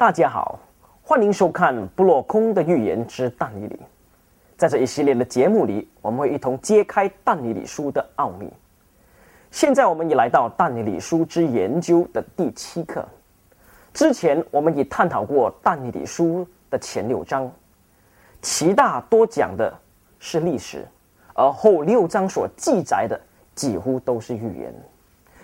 大家好，欢迎收看《布洛空的预言之但以理》。在这一系列的节目里，我们会一同揭开但以理书的奥秘。现在我们已来到但以理书之研究的第七课。之前我们已探讨过但以理书的前六章，其大多讲的是历史，而后六章所记载的几乎都是预言。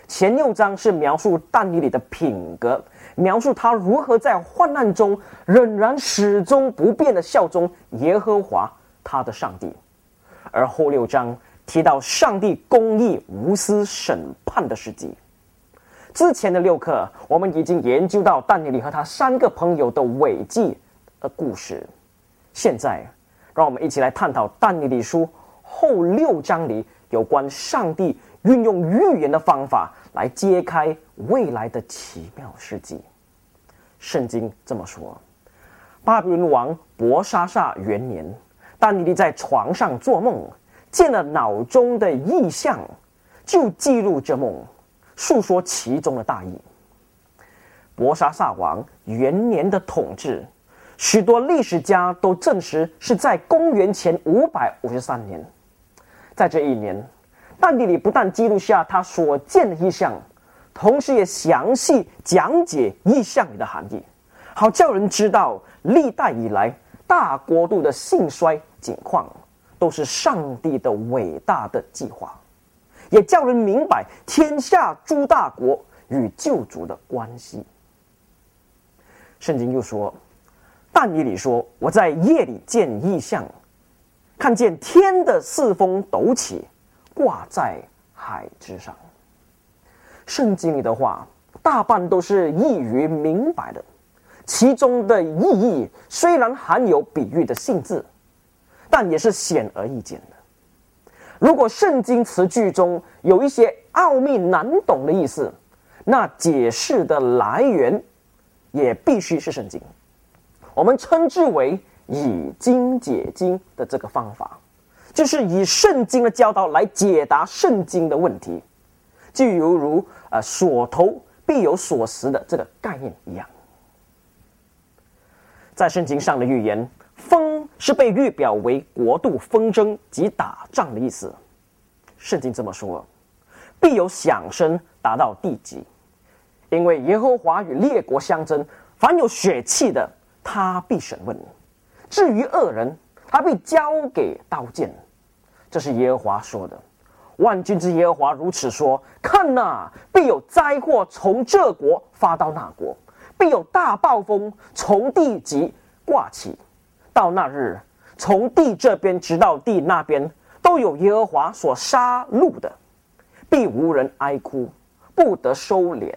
前六章是描述但以理的品格。描述他如何在患难中仍然始终不变的效忠耶和华他的上帝，而后六章提到上帝公义无私审判的事迹。之前的六课我们已经研究到但尼里和他三个朋友的伟绩的故事，现在让我们一起来探讨但尼里书后六章里有关上帝运用预言的方法。来揭开未来的奇妙事迹。圣经这么说：巴比伦王伯沙撒元年，但尼利在床上做梦，见了脑中的异象，就记录这梦，述说其中的大意。伯沙撒王元年的统治，许多历史家都证实是在公元前五百五十三年，在这一年。但地里不但记录下他所见的意象，同时也详细讲解意象里的含义，好叫人知道历代以来大国度的兴衰景况，都是上帝的伟大的计划，也叫人明白天下诸大国与救主的关系。圣经又说，但以理说：“我在夜里见异象，看见天的四风抖起。”挂在海之上。圣经里的话，大半都是易于明白的，其中的意义虽然含有比喻的性质，但也是显而易见的。如果圣经词句中有一些奥秘难懂的意思，那解释的来源也必须是圣经。我们称之为以经解经的这个方法。就是以圣经的教导来解答圣经的问题，就犹如呃所投必有所食的这个概念一样。在圣经上的预言，风是被预表为国度纷争及打仗的意思。圣经这么说：必有响声达到地极，因为耶和华与列国相争，凡有血气的，他必审问；至于恶人，他必交给刀剑。这是耶和华说的，万军之耶和华如此说：看呐，必有灾祸从这国发到那国，必有大暴风从地极挂起。到那日，从地这边直到地那边，都有耶和华所杀戮的，必无人哀哭，不得收敛，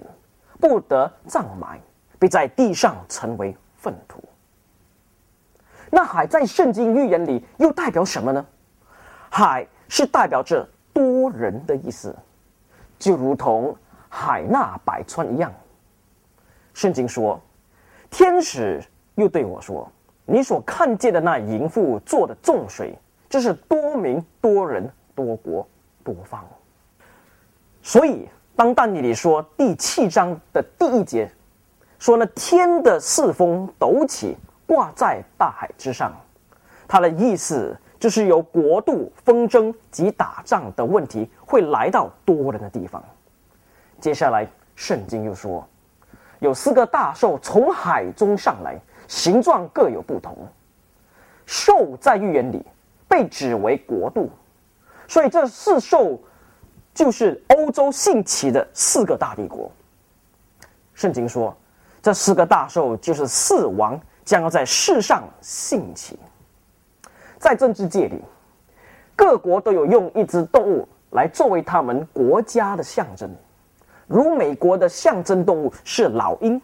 不得葬埋，必在地上成为粪土。那海在圣经预言里又代表什么呢？海是代表着多人的意思，就如同海纳百川一样。圣经说，天使又对我说：“你所看见的那淫妇做的重水，就是多民、多人、多国、多方。”所以，当但以理说第七章的第一节说：“呢天的四风抖起，挂在大海之上。”他的意思。就是由国度纷争及打仗的问题会来到多人的地方。接下来，圣经又说，有四个大兽从海中上来，形状各有不同。兽在预言里被指为国度，所以这四兽就是欧洲兴起的四个大帝国。圣经说，这四个大兽就是四王将要在世上兴起。在政治界里，各国都有用一只动物来作为他们国家的象征。如美国的象征动物是老鹰，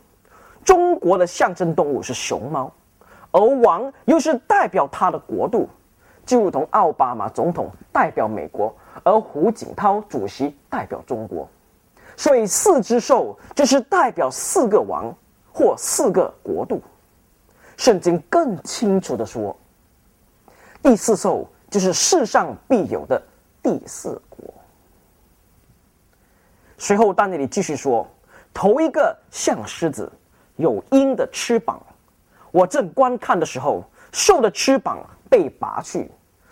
中国的象征动物是熊猫，而王又是代表他的国度，就如同奥巴马总统代表美国，而胡锦涛主席代表中国。所以四只兽就是代表四个王或四个国度。圣经更清楚的说。第四兽就是世上必有的第四国。随后，丹尼里继续说：头一个像狮子，有鹰的翅膀。我正观看的时候，兽的翅膀被拔去，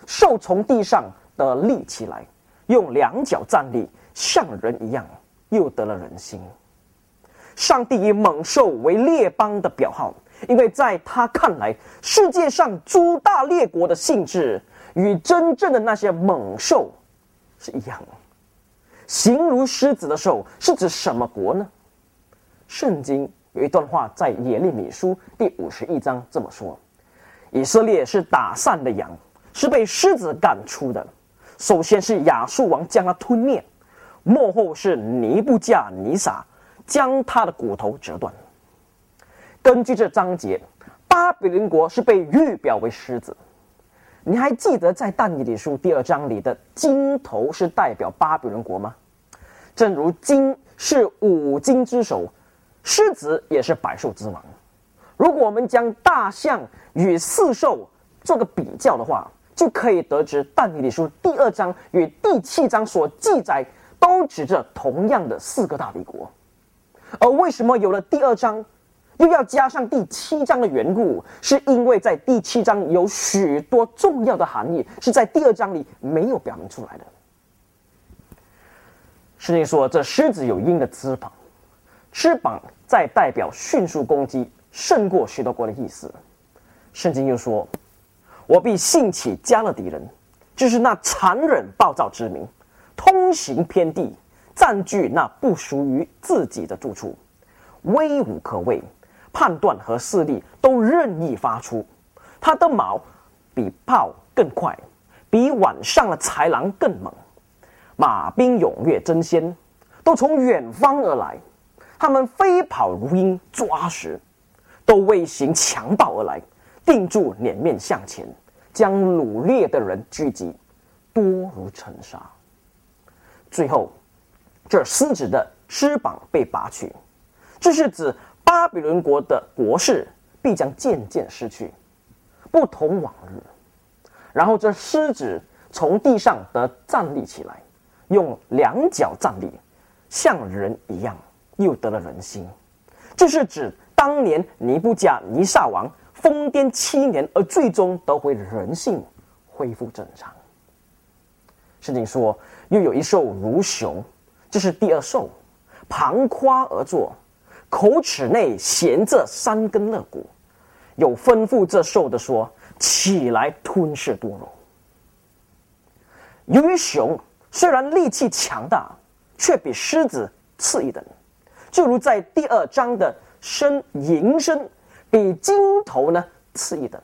兽从地上的立起来，用两脚站立，像人一样，又得了人心。上帝以猛兽为列邦的表号，因为在他看来，世界上诸大列国的性质与真正的那些猛兽是一样的。形如狮子的兽是指什么国呢？圣经有一段话在耶利米书第五十一章这么说：以色列是打散的羊，是被狮子赶出的。首先是亚述王将他吞灭，幕后是尼布加尼撒。将他的骨头折断。根据这章节，巴比伦国是被预表为狮子。你还记得在但以理书第二章里的金头是代表巴比伦国吗？正如金是五金之首，狮子也是百兽之王。如果我们将大象与四兽做个比较的话，就可以得知但以理书第二章与第七章所记载都指着同样的四个大帝国。而为什么有了第二章，又要加上第七章的缘故？是因为在第七章有许多重要的含义是在第二章里没有表明出来的。圣经说，这狮子有鹰的翅膀，翅膀在代表迅速攻击，胜过许多国的意思。圣经又说，我必兴起加勒底人，就是那残忍暴躁之民，通行偏地。占据那不属于自己的住处，威武可畏，判断和势力都任意发出。他的矛比炮更快，比晚上的豺狼更猛。马兵踊跃争先，都从远方而来。他们飞跑如鹰，抓食，都为行强暴而来。定住脸面向前，将掳掠的人聚集，多如尘沙。最后。这狮子的翅膀被拔去，这是指巴比伦国的国势必将渐渐失去，不同往日。然后这狮子从地上得站立起来，用两脚站立，像人一样，又得了人心。这是指当年尼布甲尼撒王疯癫七年，而最终得回人性，恢复正常。圣经说，又有一兽如熊。这是第二兽，旁夸而坐，口齿内衔着三根肋骨，有吩咐这兽的说：“起来吞噬多肉。”由于熊虽然力气强大，却比狮子次一等，就如在第二章的声吟声比金头呢次一等。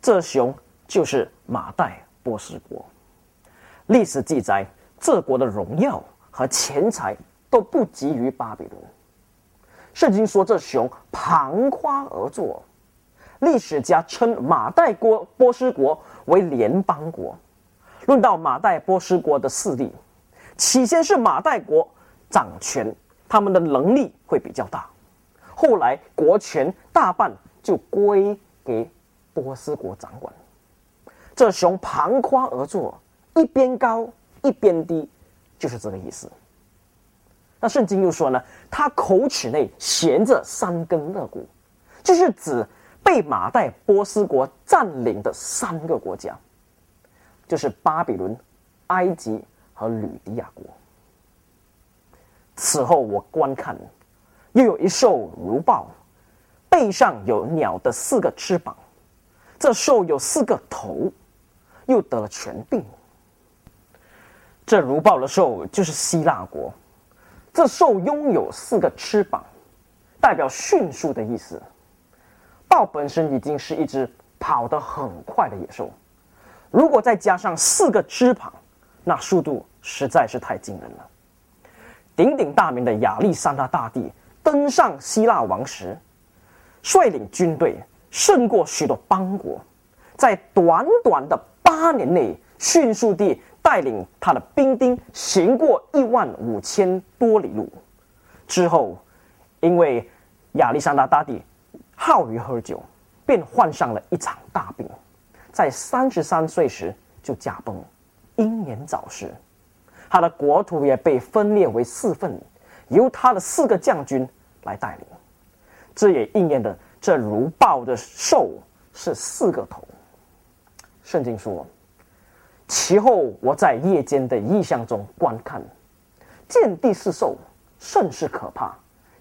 这熊就是马代波斯国。历史记载这国的荣耀。和钱财都不及于巴比伦。圣经说这熊旁夸而坐，历史家称马代国波斯国为联邦国。论到马代波斯国的势力，起先是马代国掌权，他们的能力会比较大。后来国权大半就归给波斯国掌管。这熊旁夸而坐，一边高一边低。就是这个意思。那圣经又说呢，他口齿内衔着三根肋骨，就是指被马代波斯国占领的三个国家，就是巴比伦、埃及和吕底亚国。此后我观看，又有一兽如豹，背上有鸟的四个翅膀，这兽有四个头，又得了全病。这如豹的兽就是希腊国，这兽拥有四个翅膀，代表迅速的意思。豹本身已经是一只跑得很快的野兽，如果再加上四个翅膀，那速度实在是太惊人了。鼎鼎大名的亚历山大大帝登上希腊王时，率领军队胜过许多邦国，在短短的八年内迅速地。带领他的兵丁行过一万五千多里路，之后，因为亚历山大大帝好于喝酒，便患上了一场大病，在三十三岁时就驾崩，英年早逝。他的国土也被分裂为四份，由他的四个将军来带领。这也应验了这如豹的兽是四个头。圣经说：“其后我在夜间的异象中观看，见第四兽甚是可怕，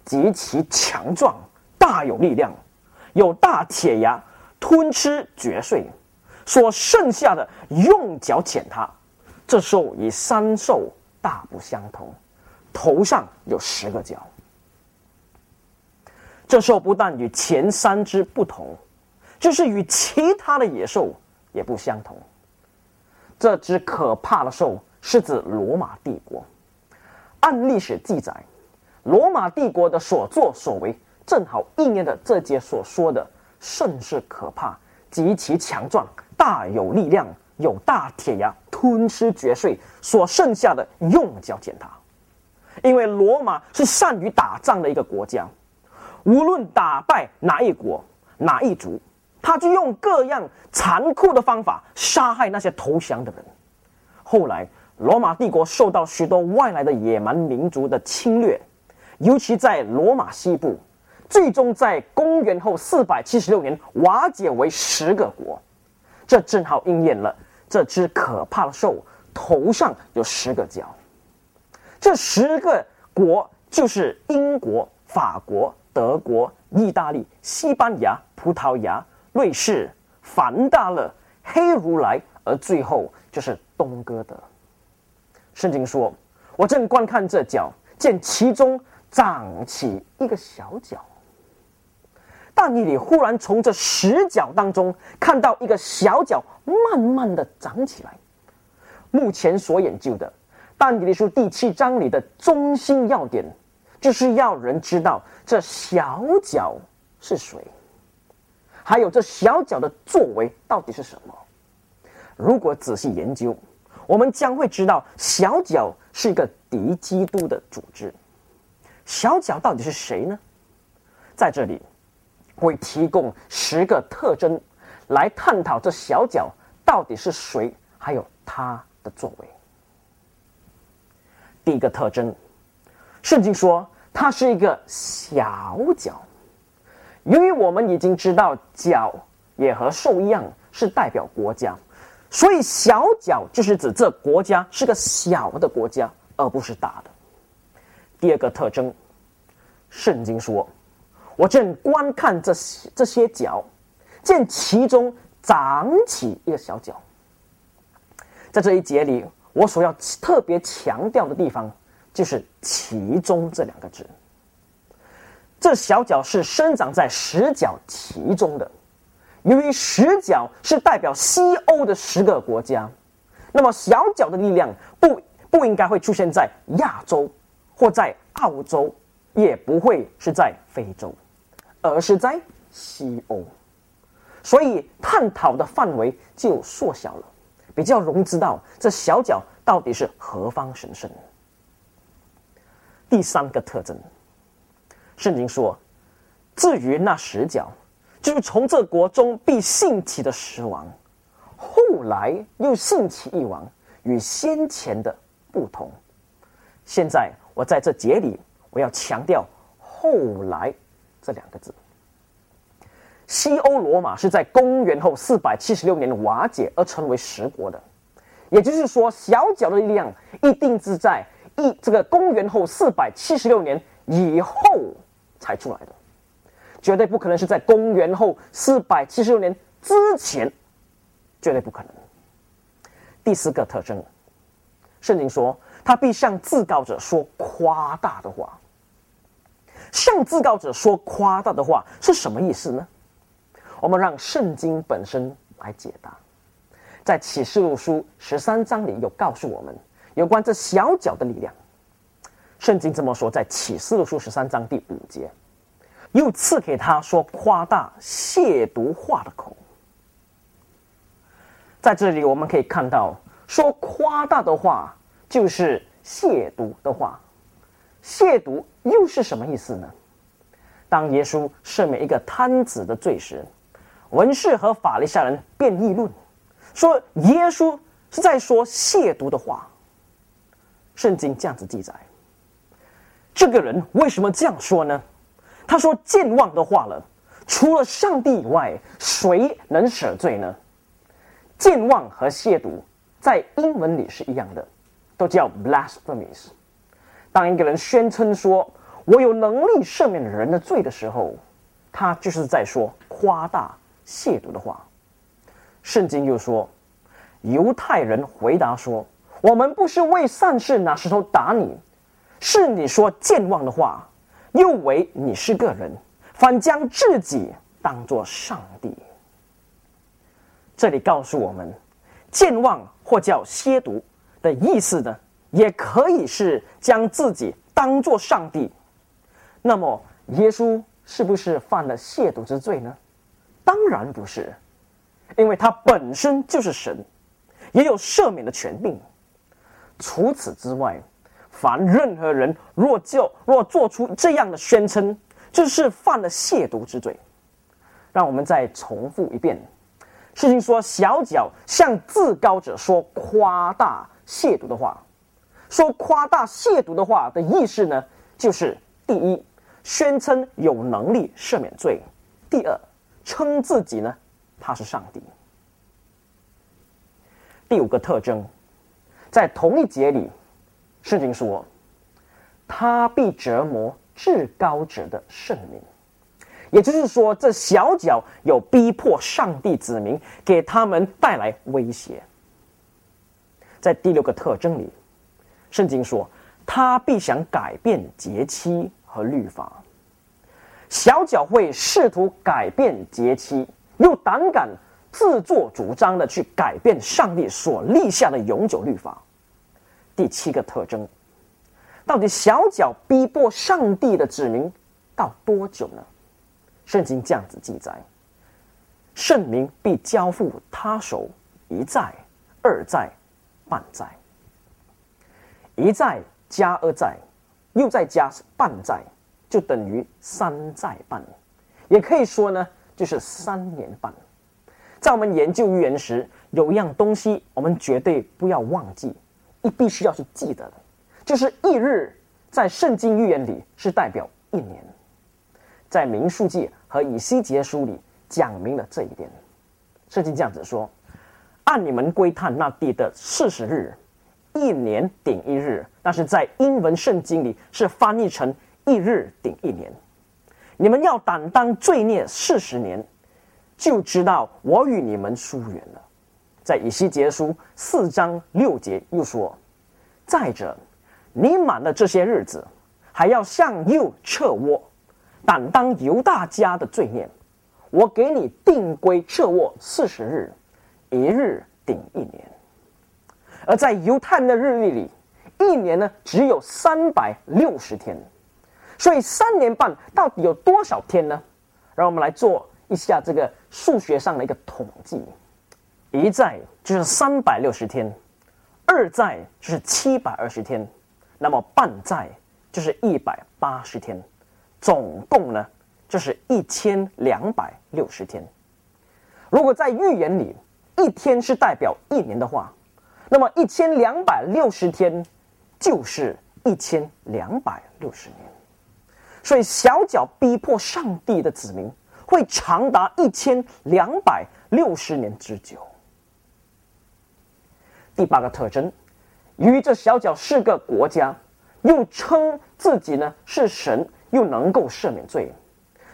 极其强壮，大有力量，有大铁牙吞吃嚼碎，所剩下的用脚舔它。这兽与三兽大不相同，头上有十个角。这兽不但与前三只不同，就是与其他的野兽。”也不相同。这只可怕的兽是指罗马帝国。按历史记载，罗马帝国的所作所为正好应验了这节所说的“甚是可怕，极其强壮，大有力量，有大铁牙吞吃嚼碎，所剩下的用脚践踏。”因为罗马是善于打仗的一个国家，无论打败哪一国、哪一族。他就用各样残酷的方法杀害那些投降的人。后来，罗马帝国受到许多外来的野蛮民族的侵略，尤其在罗马西部，最终在公元后四百七十六年瓦解为十个国。这正好应验了这只可怕的兽头上有十个角。这十个国就是英国、法国、德国、意大利、西班牙、葡萄牙。瑞士、梵大勒、黑如来，而最后就是东哥德。圣经说：“我正观看这角，见其中长起一个小角。”但你里忽然从这十角当中看到一个小角慢慢的长起来。目前所研究的《但尼里书》第七章里的中心要点，就是要人知道这小角是谁。还有这小脚的作为到底是什么？如果仔细研究，我们将会知道小脚是一个敌基督的组织。小脚到底是谁呢？在这里会提供十个特征来探讨这小脚到底是谁，还有他的作为。第一个特征，圣经说他是一个小脚。由于我们已经知道角也和兽一样是代表国家，所以小角就是指这国家是个小的国家，而不是大的。第二个特征，圣经说：“我正观看这些这些角，见其中长起一个小角。”在这一节里，我所要特别强调的地方就是“其中”这两个字。这小角是生长在十角其中的，由于十角是代表西欧的十个国家，那么小角的力量不不应该会出现在亚洲或在澳洲，也不会是在非洲，而是在西欧，所以探讨的范围就缩小了，比较容易知道这小角到底是何方神圣。第三个特征。圣经说：“至于那十角，就是从这国中必兴起的十王，后来又兴起一王，与先前的不同。现在我在这节里，我要强调‘后来’这两个字。西欧罗马是在公元后四百七十六年瓦解而成为十国的，也就是说，小角的力量一定是在一这个公元后四百七十六年以后。”才出来的，绝对不可能是在公元后四百七十六年之前，绝对不可能。第四个特征，圣经说他必向自告者说夸大的话。向自告者说夸大的话是什么意思呢？我们让圣经本身来解答。在启示录书十三章里有告诉我们有关这小脚的力量。圣经这么说，在启示录书十三章第五节，又赐给他说夸大亵渎话的口。在这里我们可以看到，说夸大的话就是亵渎的话。亵渎又是什么意思呢？当耶稣赦免一个贪子的罪时，文士和法利赛人便议论，说耶稣是在说亵渎的话。圣经这样子记载。这个人为什么这样说呢？他说健忘的话了，除了上帝以外，谁能舍罪呢？健忘和亵渎在英文里是一样的，都叫 blasphemies。当一个人宣称说我有能力赦免人的罪的时候，他就是在说夸大亵渎的话。圣经又说，犹太人回答说：“我们不是为善事拿石头打你，是你说健忘的话，又为你是个人，反将自己当作上帝。”这里告诉我们，健忘或叫亵渎的意思呢，也可以是将自己当作上帝。那么，耶稣是不是犯了亵渎之罪呢？当然不是。因为他本身就是神，也有赦免的权柄。除此之外，凡任何人若就若做出这样的宣称，就是犯了亵渎之罪。让我们再重复一遍：事情说小脚向自高者说夸大亵渎的话，说夸大亵渎的话的意思呢，就是第一，宣称有能力赦免罪；第二，称自己呢。他是上帝。第五个特征，在同一节里，圣经说：“他必折磨至高者的圣名。”也就是说，这小脚有逼迫上帝子民，给他们带来威胁。在第六个特征里，圣经说：“他必想改变节期和律法。”小脚会试图改变节期。又胆敢自作主张的去改变上帝所立下的永久律法。第七个特征，到底小脚逼迫上帝的子民到多久呢？圣经这样子记载：圣名必交付他手一再、二再、半载。一再加二再，又再加半载，就等于三载半。也可以说呢。就是三年半，在我们研究预言时，有一样东西我们绝对不要忘记，一必须要去记得的，就是一日在圣经预言里是代表一年，在民数记和以西结书里讲明了这一点。圣经这样子说：按你们归探那地的四十日，一年顶一日，但是在英文圣经里是翻译成一日顶一年。你们要担当罪孽四十年，就知道我与你们疏远了。在以西结书四章六节又说：“再者，你满了这些日子，还要向右撤窝，担当犹大家的罪孽。我给你定规撤窝四十日，一日顶一年。而在犹太人的日历里，一年呢只有三百六十天。”所以三年半到底有多少天呢？让我们来做一下这个数学上的一个统计。一在就是三百六十天，二在就是七百二十天，那么半在就是一百八十天，总共呢就是一千两百六十天。如果在预言里一天是代表一年的话，那么一千两百六十天就是一千两百六十年。所以，小脚逼迫上帝的子民会长达一千两百六十年之久。第八个特征，由于这小脚是个国家，又称自己呢是神，又能够赦免罪，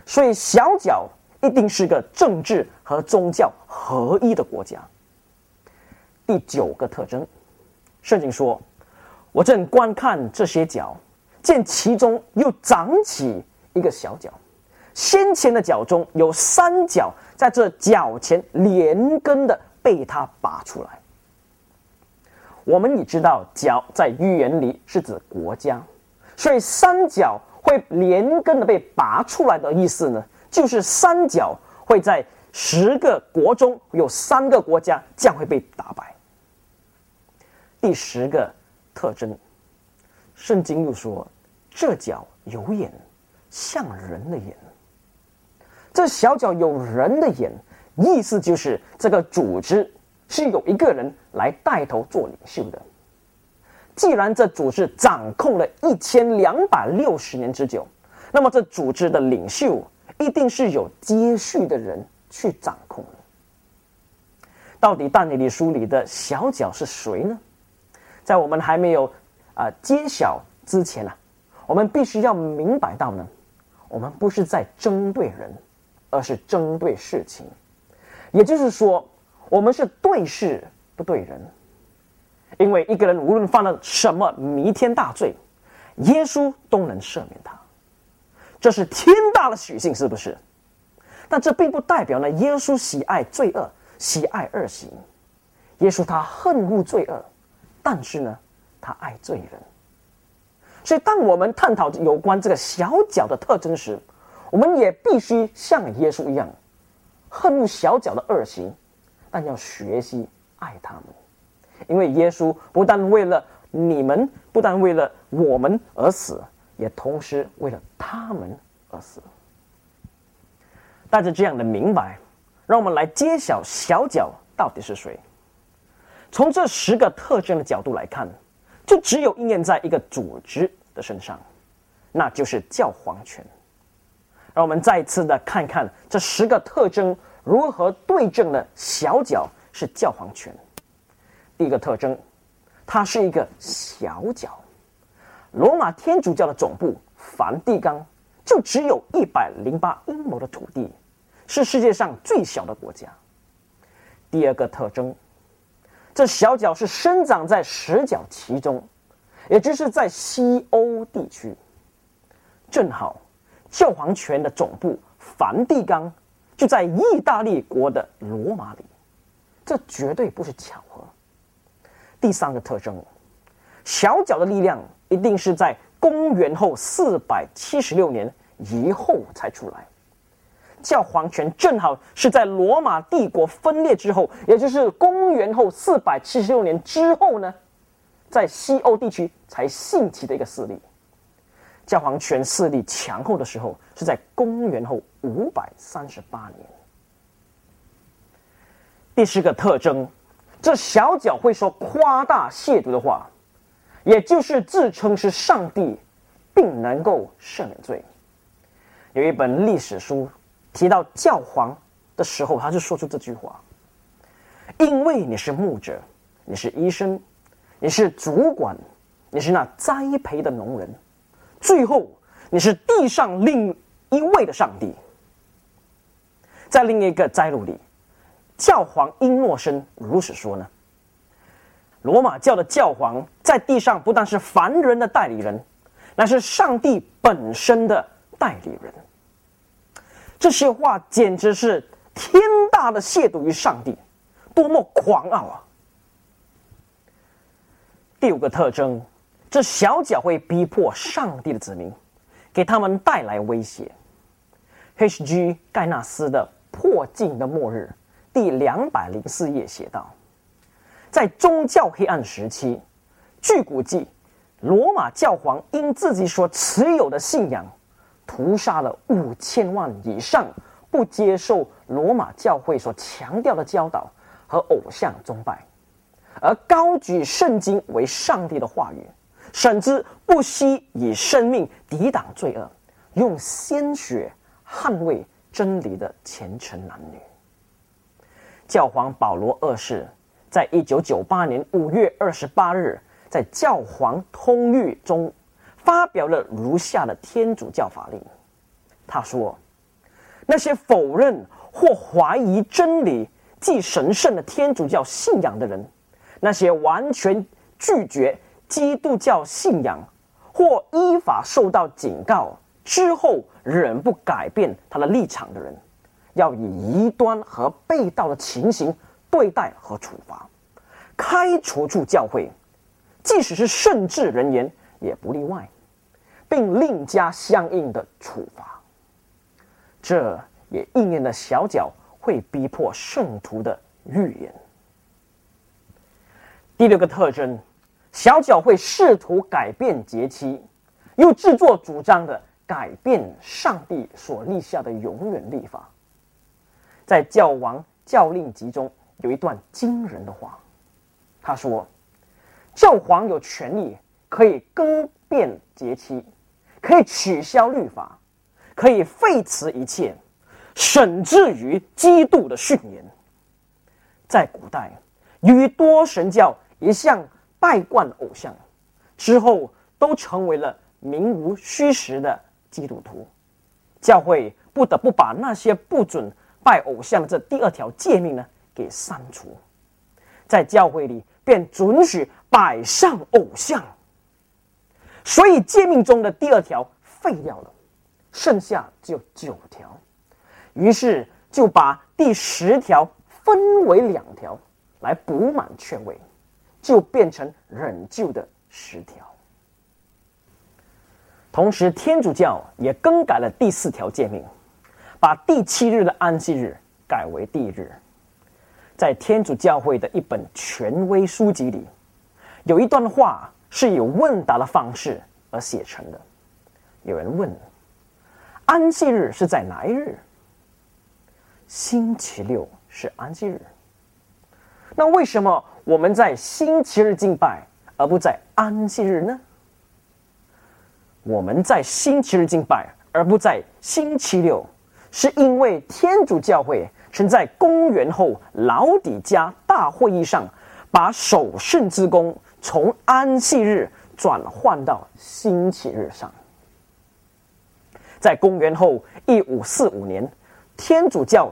所以小脚一定是个政治和宗教合一的国家。第九个特征，圣经说：“我正观看这些脚。”见其中又长起一个小脚，先前的脚中有三角，在这脚前连根的被他拔出来。我们已知道，角在寓言里是指国家，所以三角会连根的被拔出来的意思呢，就是三角会在十个国中有三个国家将会被打败。第十个特征。圣经又说：“这脚有眼，像人的眼。这小脚有人的眼，意思就是这个组织是有一个人来带头做领袖的。既然这组织掌控了一千两百六十年之久，那么这组织的领袖一定是有接续的人去掌控到底但以理书里的小角是谁呢？在我们还没有啊揭晓之前呢，我们必须要明白到呢，我们不是在针对人，而是针对事情。也就是说，我们是对事不对人。因为一个人无论犯了什么弥天大罪，耶稣都能赦免他，这是天大的许性，是不是？但这并不代表呢，耶稣喜爱罪恶，喜爱恶行。耶稣他恨恶罪恶，但是呢，他爱罪人。所以，当我们探讨有关这个小脚的特征时，我们也必须像耶稣一样，恨恶小脚的恶行，但要学习爱他们。因为耶稣不但为了你们，不但为了我们而死，也同时为了他们而死。带着这样的明白，让我们来揭晓小脚到底是谁。从这十个特征的角度来看，就只有应验在一个组织的身上，那就是教皇权。让我们再一次的看看这十个特征如何对证呢小脚是教皇权。第一个特征，它是一个小角。罗马天主教的总部梵蒂冈就只有一百零八英亩的土地，是世界上最小的国家。第二个特征，这小角是生长在十角其中，也就是在西欧地区。正好，教皇权的总部梵蒂冈就在意大利国的罗马里，这绝对不是巧合。第三个特征，小脚的力量一定是在公元后四百七十六年以后才出来。教皇权正好是在罗马帝国分裂之后，也就是公元后四百七十六年之后呢，在西欧地区才兴起的一个势力。教皇权势力强后的时候，是在公元后五百三十八年。第四个特征。这小脚会说夸大亵渎的话，也就是自称是上帝，并能够赦免罪。有一本历史书提到教皇的时候，他就说出这句话：“因为你是牧者，你是医生，你是主管，你是那栽培的农人，最后你是地上另一位的上帝。”在另一个摘录里。教皇英诺生如此说呢。罗马教的教皇在地上不但是凡人的代理人，乃是上帝本身的代理人。这些话简直是天大的亵渎于上帝，多么狂傲啊！第五个特征，这小脚会逼迫上帝的子民，给他们带来威胁。H.G. 盖纳斯的《破镜的末日》。第两百零四页写道，在宗教黑暗时期，据估计，罗马教皇因自己所持有的信仰，屠杀了五千万以上不接受罗马教会所强调的教导和偶像崇拜，而高举圣经为上帝的话语，甚至不惜以生命抵挡罪恶，用鲜血捍卫真理的虔诚男女。教皇保罗二世在一九九八年五月二十八日在教皇通谕中发表了如下的天主教法令。他说：“那些否认或怀疑真理即神圣的天主教信仰的人，那些完全拒绝基督教信仰或依法受到警告之后仍不改变他的立场的人。”要以异端和被盗的情形对待和处罚，开除出教会，即使是圣治人员也不例外，并另加相应的处罚。这也应验了小角会逼迫圣徒的预言。第六个特征，小角会试图改变节期，又自作主张的改变上帝所立下的永远立法。在教王教令集中有一段惊人的话，他说：“教皇有权利可以更变节期，可以取消律法，可以废除一切，甚至于基督的训言。在古代，由于多神教一向拜惯偶像，之后都成为了名无虚实的基督徒，教会不得不把那些不准拜偶像这第二条诫命呢给删除，在教会里便准许摆上偶像，所以诫命中的第二条废掉了，剩下只有九条，于是就把第十条。分为两条来补满缺位，就变成忍旧的十条。同时，天主教也更改了第四条诫命，把第七日的安息日改为第日。在天主教会的一本权威书籍里，有一段话是以问答的方式而写成的。有人问：安息日是在哪一日？星期六。是安息日，那为什么我们在星期日敬拜，而不在安息日呢？我们在星期日敬拜，而不在星期六，是因为天主教会曾在公元后老底加大会议上，把守圣之功从安息日转换到星期日上。在公元后一五四五年，天主教。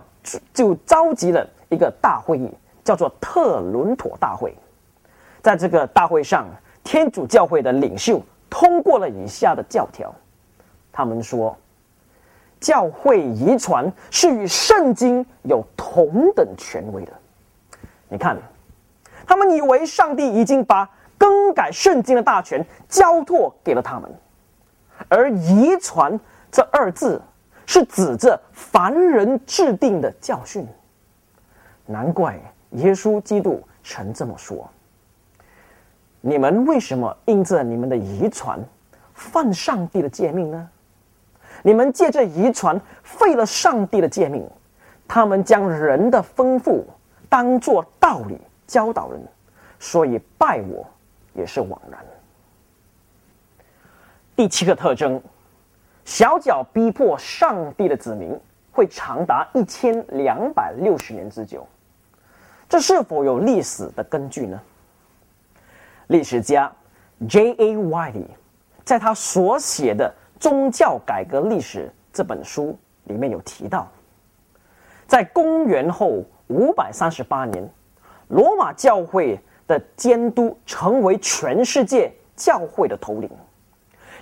就召集了一个大会议，叫做特伦妥大会。在这个大会上，天主教会的领袖通过了以下的教条。他们说，教会遗传是与圣经有同等权威的。你看，他们以为上帝已经把更改圣经的大权交托给了他们，而遗传这二字。是指着凡人制定的教训，难怪耶稣基督曾这么说：“你们为什么因着你们的遗传犯上帝的诫命呢？你们借着遗传废了上帝的诫命，他们将人的丰富当作道理教导人，所以拜我也是枉然。”第七个特征。小脚逼迫上帝的子民会长达一千两百六十年之久，这是否有历史的根据呢？历史家 J.A. Wiley 在他所写的《宗教改革历史》这本书里面有提到，在公元后五百三十八年，罗马教会的监督成为全世界教会的头领。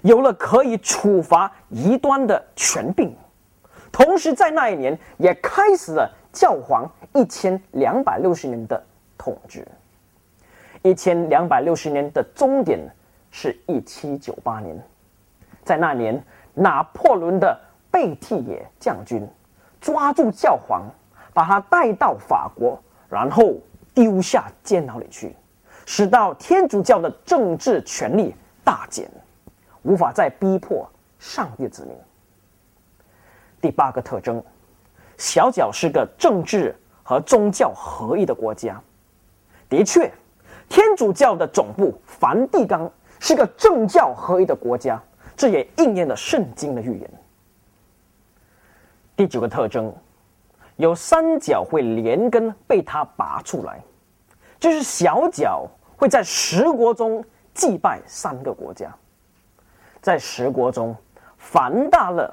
有了可以处罚异端的权柄，同时在那一年也开始了教皇一千两百六十年的统治。一千两百六十年的终点是一七九八年，在那年，拿破仑的贝蒂野将军抓住教皇，把他带到法国，然后丢下监牢里去，使到天主教的政治权力大减。无法再逼迫上帝子民。第八个特征，小脚是个政治和宗教合一的国家。的确，天主教的总部梵蒂冈是个政教合一的国家，这也应验了圣经的预言。第九个特征，有三角会连根被他拔出来，就是小角会在十国中祭拜三个国家。在十国中，梵大勒、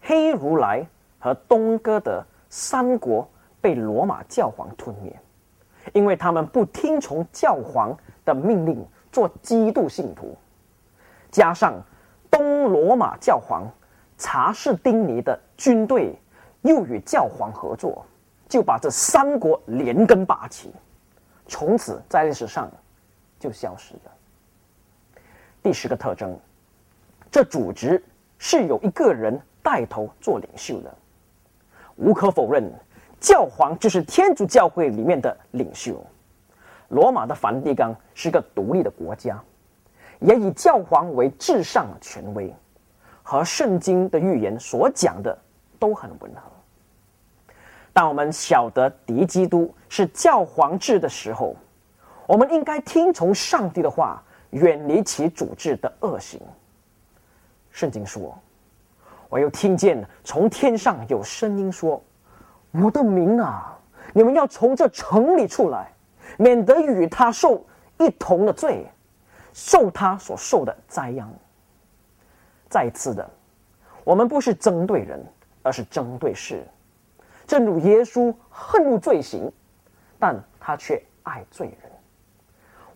黑如来和东哥德三国被罗马教皇吞灭，因为他们不听从教皇的命令做基督信徒。加上东罗马教皇查士丁尼的军队又与教皇合作，就把这三国连根拔起，从此在历史上就消失了。第十个特征。这组织是有一个人带头做领袖的，无可否认，教皇就是天主教会里面的领袖。罗马的梵蒂冈是个独立的国家，也以教皇为至上权威，和圣经的预言所讲的都很吻合。当我们晓得敌基督是教皇制的时候，我们应该听从上帝的话，远离其主制的恶行。圣经说：“我又听见从天上有声音说：“我的民啊，你们要从这城里出来，免得与他受一同的罪，受他所受的灾殃。”再次的，我们不是针对人，而是针对事。正如耶稣恨恶罪行，但他却爱罪人。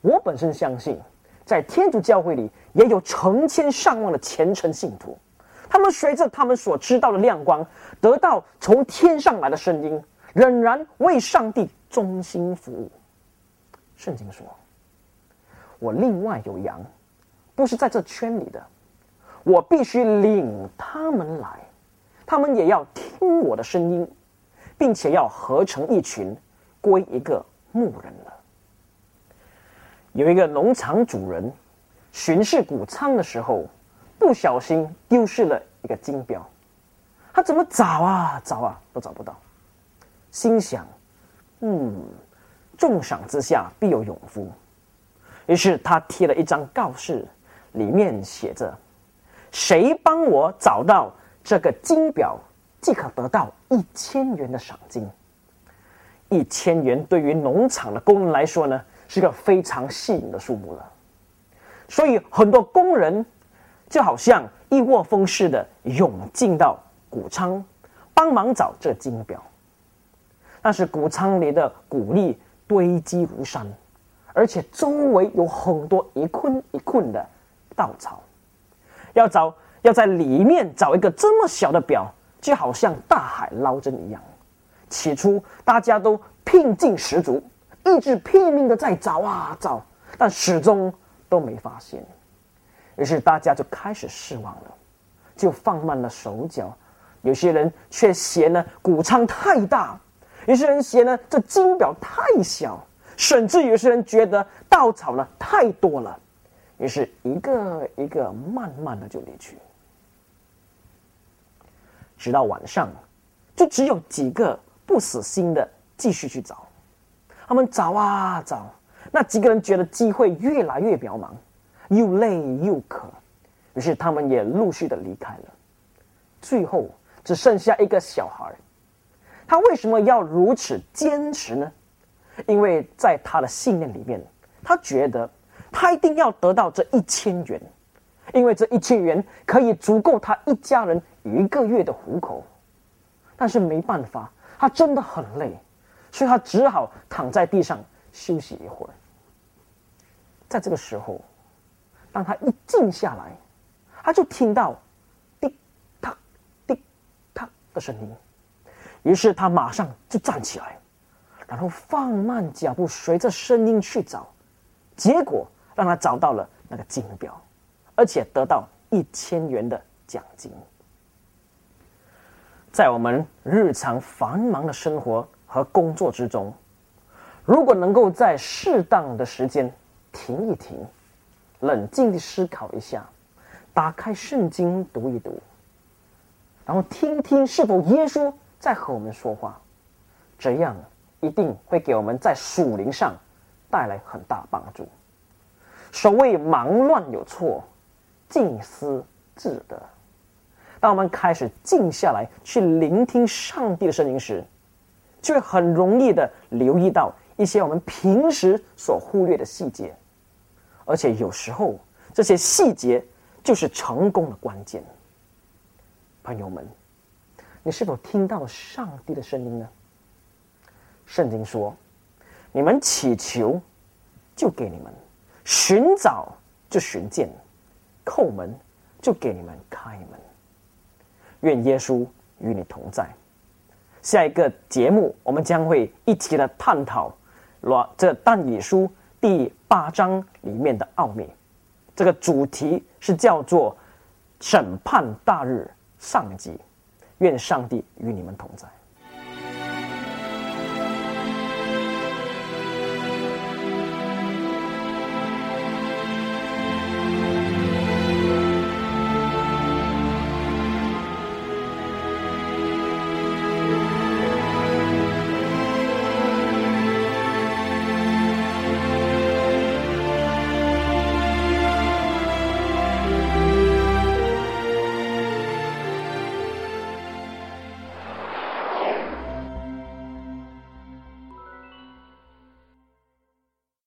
我本身相信，在天主教会里也有成千上万的虔诚信徒，他们随着他们所知道的亮光，得到从天上来的声音，仍然为上帝忠心服务。圣经说：“我另外有羊，不是在这圈里的。”我必须领他们来，他们也要听我的声音，并且要合成一群，归一个牧人了。有一个农场主人巡视谷仓的时候，不小心丢失了一个金表，他怎么找啊找啊都找不到，心想：嗯，重赏之下必有勇夫。于是他贴了一张告示，里面写着。谁帮我找到这个金表，即可得到一千元的赏金。一千元对于农场的工人来说呢，是个非常吸引的数目了。所以很多工人就好像一窝蜂似的涌进到谷仓，帮忙找这金表。但是谷仓里的谷粒堆积如山，而且周围有很多一捆一捆的稻草。要找要在里面找一个这么小的表，就好像大海捞针一样。起初大家都拼劲十足，一直拼命的在找啊找，但始终都没发现。于是大家就开始失望了，就放慢了手脚。有些人却嫌呢谷仓太大，有些人嫌呢这金表太小，甚至有些人觉得稻草呢太多了。于是，一个一个慢慢的就离去，直到晚上，就只有几个不死心的继续去找。他们找啊找，那几个人觉得机会越来越渺茫，又累又渴，于是他们也陆续的离开了。最后只剩下一个小孩，他为什么要如此坚持呢？因为在他的信念里面，他觉得。他一定要得到这一千元，因为这一千元可以足够他一家人一个月的糊口。但是没办法，他真的很累，所以他只好躺在地上休息一会儿。在这个时候，当他一静下来，他就听到滴答滴答的声音，于是他马上就站起来，然后放慢脚步，随着声音去找，结果。让他找到了那个金表，而且得到一千元的奖金。在我们日常繁忙的生活和工作之中，如果能够在适当的时间停一停，冷静的思考一下，打开圣经读一读，然后听听是否耶稣在和我们说话，这样一定会给我们在属灵上带来很大帮助。所谓忙乱有错，静思自得。当我们开始静下来去聆听上帝的声音时，就会很容易的留意到一些我们平时所忽略的细节，而且有时候这些细节就是成功的关键。朋友们，你是否听到了上帝的声音呢？圣经说：“你们祈求，就给你们。”寻找就寻见，叩门就给你们开门。愿耶稣与你同在。下一个节目，我们将会一起来探讨《罗这但以书》第八章里面的奥秘。这个主题是叫做“审判大日上集”。愿上帝与你们同在。